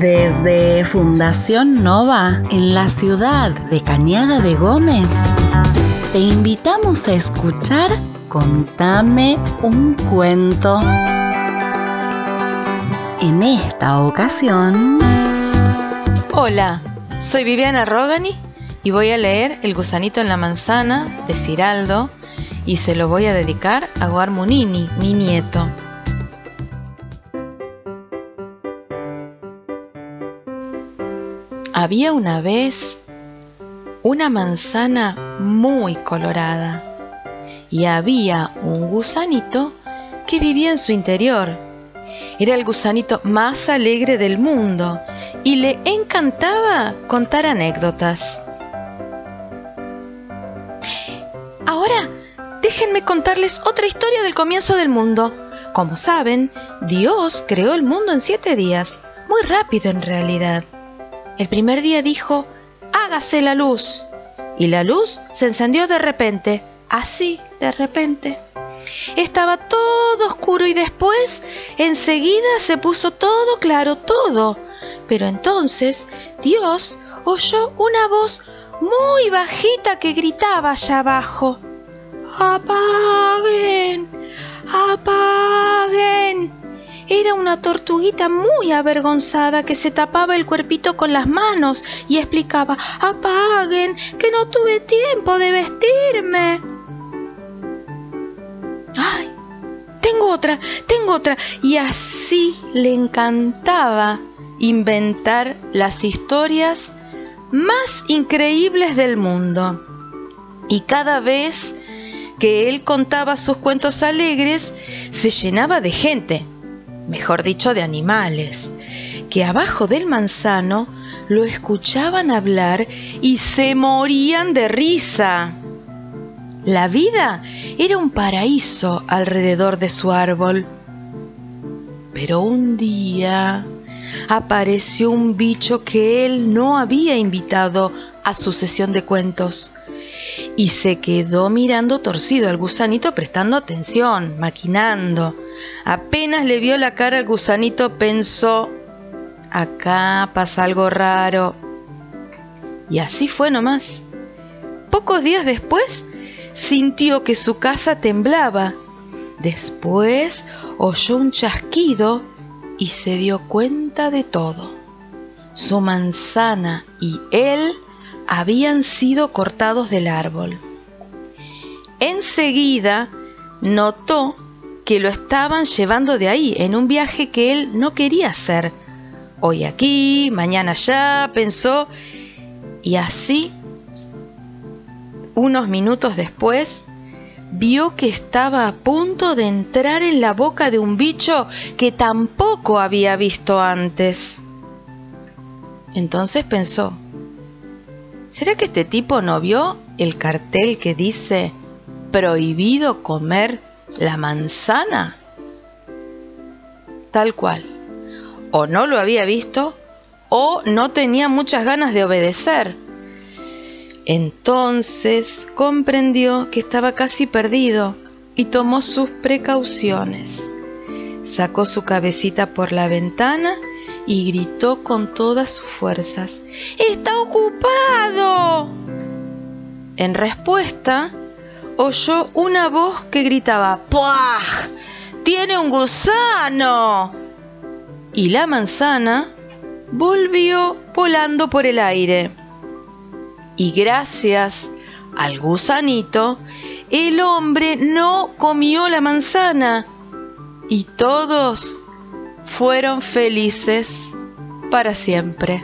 Desde Fundación Nova, en la ciudad de Cañada de Gómez, te invitamos a escuchar Contame un cuento. En esta ocasión... Hola, soy Viviana Rogani y voy a leer El gusanito en la manzana de Ciraldo y se lo voy a dedicar a Guarmunini, mi nieto. Había una vez una manzana muy colorada y había un gusanito que vivía en su interior. Era el gusanito más alegre del mundo y le encantaba contar anécdotas. Ahora, déjenme contarles otra historia del comienzo del mundo. Como saben, Dios creó el mundo en siete días, muy rápido en realidad. El primer día dijo, hágase la luz. Y la luz se encendió de repente, así de repente. Estaba todo oscuro y después enseguida se puso todo claro, todo. Pero entonces Dios oyó una voz muy bajita que gritaba allá abajo. ¡Apaguen! ¡Apaguen! Era una tortuguita muy avergonzada que se tapaba el cuerpito con las manos y explicaba, apaguen, que no tuve tiempo de vestirme. ¡Ay! Tengo otra, tengo otra. Y así le encantaba inventar las historias más increíbles del mundo. Y cada vez que él contaba sus cuentos alegres, se llenaba de gente mejor dicho de animales, que abajo del manzano lo escuchaban hablar y se morían de risa. La vida era un paraíso alrededor de su árbol. Pero un día apareció un bicho que él no había invitado a su sesión de cuentos y se quedó mirando torcido al gusanito prestando atención, maquinando. Apenas le vio la cara al gusanito pensó, acá pasa algo raro. Y así fue nomás. Pocos días después sintió que su casa temblaba. Después oyó un chasquido y se dio cuenta de todo. Su manzana y él habían sido cortados del árbol. Enseguida notó que lo estaban llevando de ahí en un viaje que él no quería hacer. Hoy aquí, mañana allá, pensó, y así, unos minutos después, vio que estaba a punto de entrar en la boca de un bicho que tampoco había visto antes. Entonces pensó, ¿Será que este tipo no vio el cartel que dice prohibido comer la manzana? Tal cual. O no lo había visto o no tenía muchas ganas de obedecer. Entonces comprendió que estaba casi perdido y tomó sus precauciones. Sacó su cabecita por la ventana y gritó con todas sus fuerzas, ¡Está ocupado! En respuesta, oyó una voz que gritaba, ¡Puah! ¡Tiene un gusano! Y la manzana volvió volando por el aire. Y gracias al gusanito, el hombre no comió la manzana y todos fueron felices para siempre.